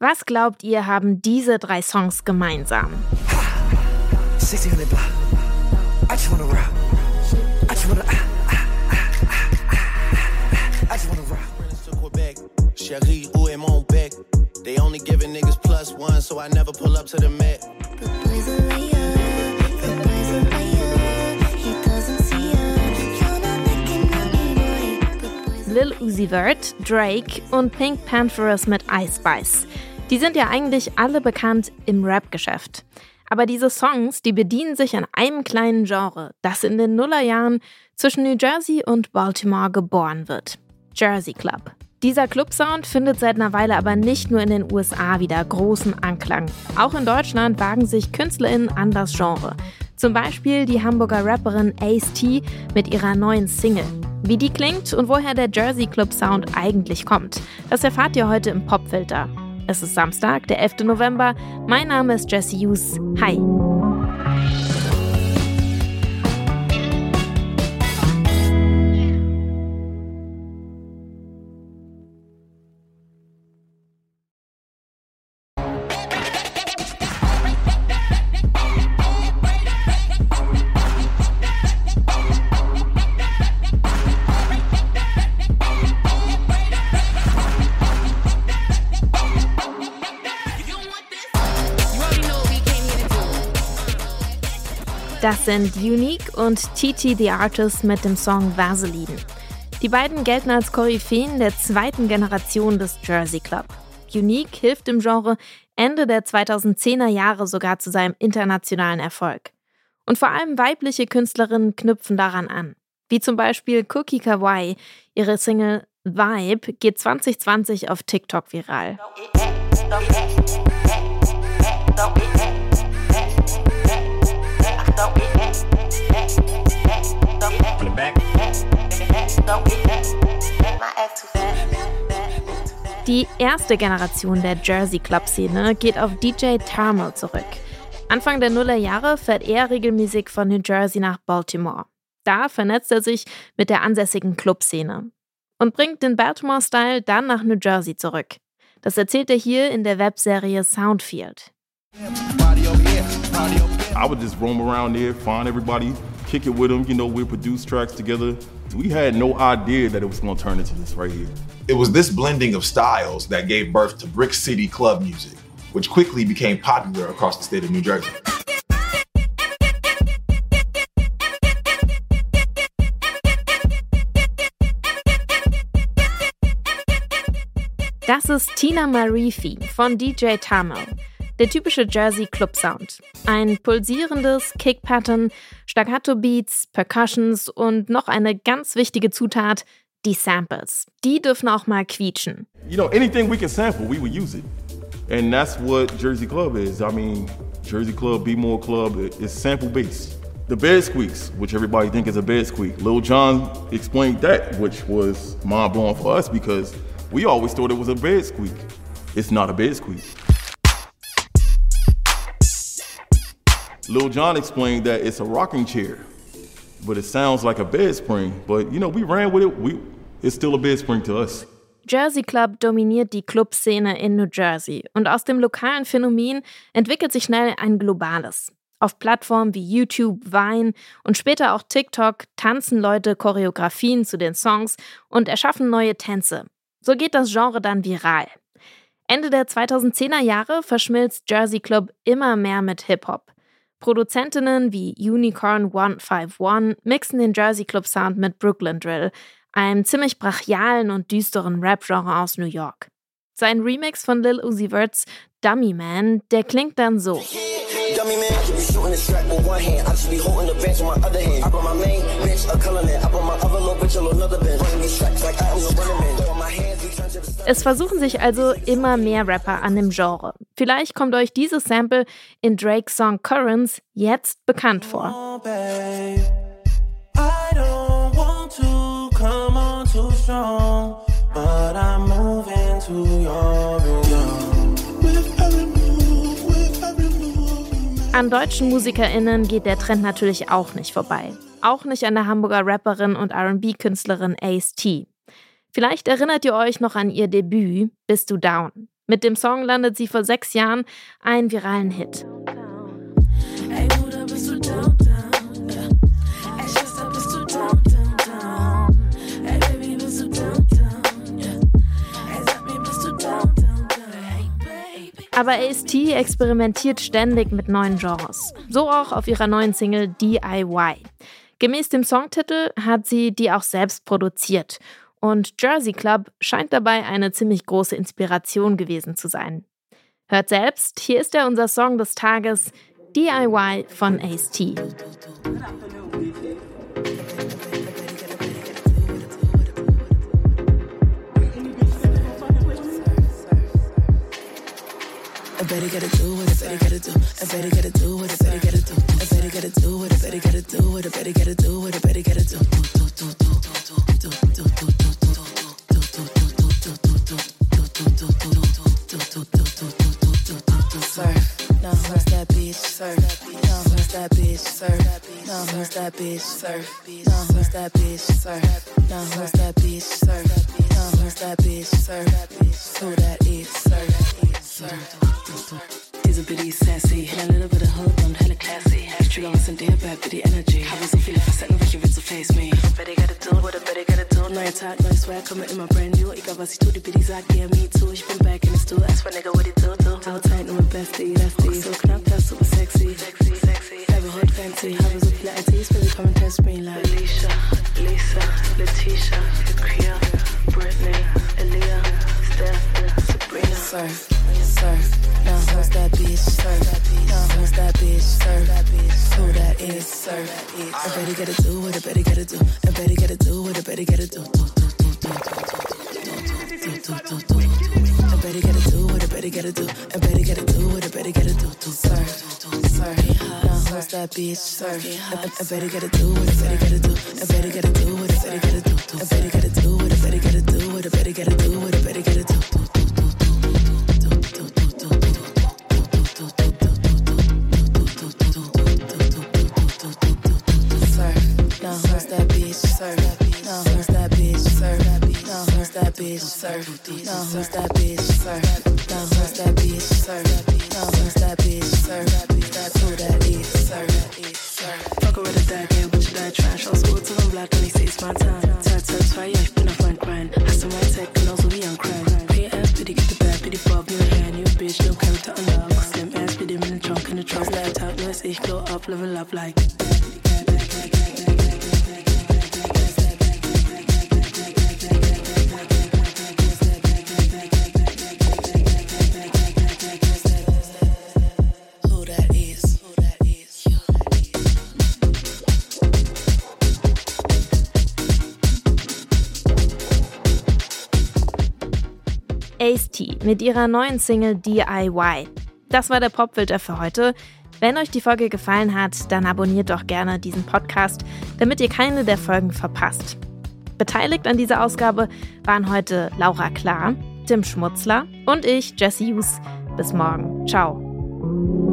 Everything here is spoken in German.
Was glaubt ihr, haben diese drei Songs gemeinsam? 1600 block. I just wanna rock. I just wanna. I just wanna rock. Cherie, où est mon bec? They only giving niggas plus one, so I never pull up to the Met. Lil Uzi Vert, Drake und Pink Panthers mit Ice Spice. Die sind ja eigentlich alle bekannt im Rap-Geschäft. Aber diese Songs, die bedienen sich an einem kleinen Genre, das in den Nullerjahren zwischen New Jersey und Baltimore geboren wird. Jersey Club. Dieser Clubsound findet seit einer Weile aber nicht nur in den USA wieder großen Anklang. Auch in Deutschland wagen sich KünstlerInnen an das Genre. Zum Beispiel die Hamburger Rapperin Ace T mit ihrer neuen Single. Wie die klingt und woher der Jersey Club Sound eigentlich kommt, das erfahrt ihr heute im Popfilter. Es ist Samstag, der 11. November. Mein Name ist Jesse Hughes. Hi. Das sind Unique und TT the Artist mit dem Song Vaseline. Die beiden gelten als Koryphäen der zweiten Generation des Jersey Club. Unique hilft im Genre Ende der 2010er Jahre sogar zu seinem internationalen Erfolg. Und vor allem weibliche Künstlerinnen knüpfen daran an. Wie zum Beispiel Cookie Kawaii. Ihre Single Vibe geht 2020 auf TikTok viral. Die erste Generation der Jersey Club-Szene geht auf DJ Thermal zurück. Anfang der Nullerjahre fährt er regelmäßig von New Jersey nach Baltimore. Da vernetzt er sich mit der ansässigen Clubszene und bringt den Baltimore-Style dann nach New Jersey zurück. Das erzählt er hier in der Webserie Soundfield. I would just roam around there, find everybody, kick it with them. You know, we produce tracks together. We had no idea that it was going to turn into this right here. It was this blending of styles that gave birth to Brick City club music, which quickly became popular across the state of New Jersey. Das ist Tina Marifi von DJ Tamo. Der typische Jersey Club Sound. Ein pulsierendes Kick-Pattern, Staccato-Beats, Percussions und noch eine ganz wichtige Zutat, die Samples. Die dürfen auch mal quietschen. You know, anything we can sample, we will use it. And that's what Jersey Club is. I mean, Jersey Club, Be More Club is sample based. The bed squeaks, which everybody think is a bed squeak. Lil Jon explained that, which was mind blowing for us because we always thought it was a bed squeak. It's not a bed squeak. Lil Jon explained that it's a rocking chair, but it sounds like a bed spring. But you know, we ran with it. We it's still a bed spring to us. Jersey Club dominiert die Clubszene in New Jersey und aus dem lokalen Phänomen entwickelt sich schnell ein globales. Auf Plattformen wie YouTube, Vine und später auch TikTok tanzen Leute Choreografien zu den Songs und erschaffen neue Tänze. So geht das Genre dann viral. Ende der 2010er Jahre verschmilzt Jersey Club immer mehr mit Hip-Hop. Produzentinnen wie Unicorn 151 mixen den Jersey Club Sound mit Brooklyn Drill, einem ziemlich brachialen und düsteren Rap-Genre aus New York. Sein Remix von Lil Uzi Vert's Dummy Man, der klingt dann so. Dummy man, you be shooting the strap with one hand. I just be holding the bench with my other hand. I brought my main bitch a color man. I brought my other little bitch a little another bench. Running these tracks like I am the running man. Es versuchen sich also immer mehr Rapper an dem Genre. Vielleicht kommt euch dieses Sample in Drakes Song Currents jetzt bekannt vor. Oh, An deutschen MusikerInnen geht der Trend natürlich auch nicht vorbei. Auch nicht an der Hamburger Rapperin und RB-Künstlerin Ace T. Vielleicht erinnert ihr euch noch an ihr Debüt Bist du down? Mit dem Song landet sie vor sechs Jahren einen viralen Hit. Aber AST experimentiert ständig mit neuen Genres. So auch auf ihrer neuen Single DIY. Gemäß dem Songtitel hat sie die auch selbst produziert. Und Jersey Club scheint dabei eine ziemlich große Inspiration gewesen zu sein. Hört selbst, hier ist er unser Song des Tages, DIY von AST. better gotta do what I better gotta do. I better gotta do what I better gotta do. I better gotta do what I better gotta do. What I better gotta do. What I better gotta do. Surf, now who's that bitch? Surf, now who's that bitch? Surf, now who's that bitch? Surf, now who's that bitch? Surf, now who's that bitch? Surf, now who's that bitch? Surf, who that is? Surf, surf. Diese Biddy sassy, a little bit of hood und hella classy. Trigger was in der Bad Biddy Energy. Tag, neues Swag, komme immer brand new. Egal was ich tu, die Biddy sagt, yeah, me too. Ich bin back in the stool, ask for nigga, what he do, do. Outside, nur mit Bestie, that's die. So knapp, das super sexy. Sexy, sexy. Selbe Hood fancy. Habe so viele ITs, baby, come and test me like. Alicia, Lisa, Letitia, Shakira, Britney, Aaliyah, Steph. Surf, surf. Now who's that bitch? Sir. Now who's that bitch? Sir. Who that is? Sir. I better gotta do what I better gotta do. I better gotta do what I better gotta do. I better gotta do what I better gotta do. I better gotta do what I better gotta do. Sir. Sir. Now who's that bitch? Sir. I better gotta do what I better gotta do. Bitch surf? Now who's that bitch surf? Now who's that bitch surf? Now who's that bitch surf? That's who that is surf. Fuck with a dad, yeah, but you die trash. Aus Uhr zum Blatt und ich seh's mal Time. Zeit, Zeit, zwei, ja, ich bin auf mein Grind. Hast du mein Zeit genauso wie am Crime? PF, bitte get the bad, bitte Bob, your hand, you bitch, no character on love. Slim ass, bitte in the trunk, in the trunk, laptop, nur ist ich glow up, level up like. Ace-T mit ihrer neuen Single DIY. Das war der Popfilter für heute. Wenn euch die Folge gefallen hat, dann abonniert doch gerne diesen Podcast, damit ihr keine der Folgen verpasst. Beteiligt an dieser Ausgabe waren heute Laura Klar, Tim Schmutzler und ich, Jesse Hughes. Bis morgen. Ciao.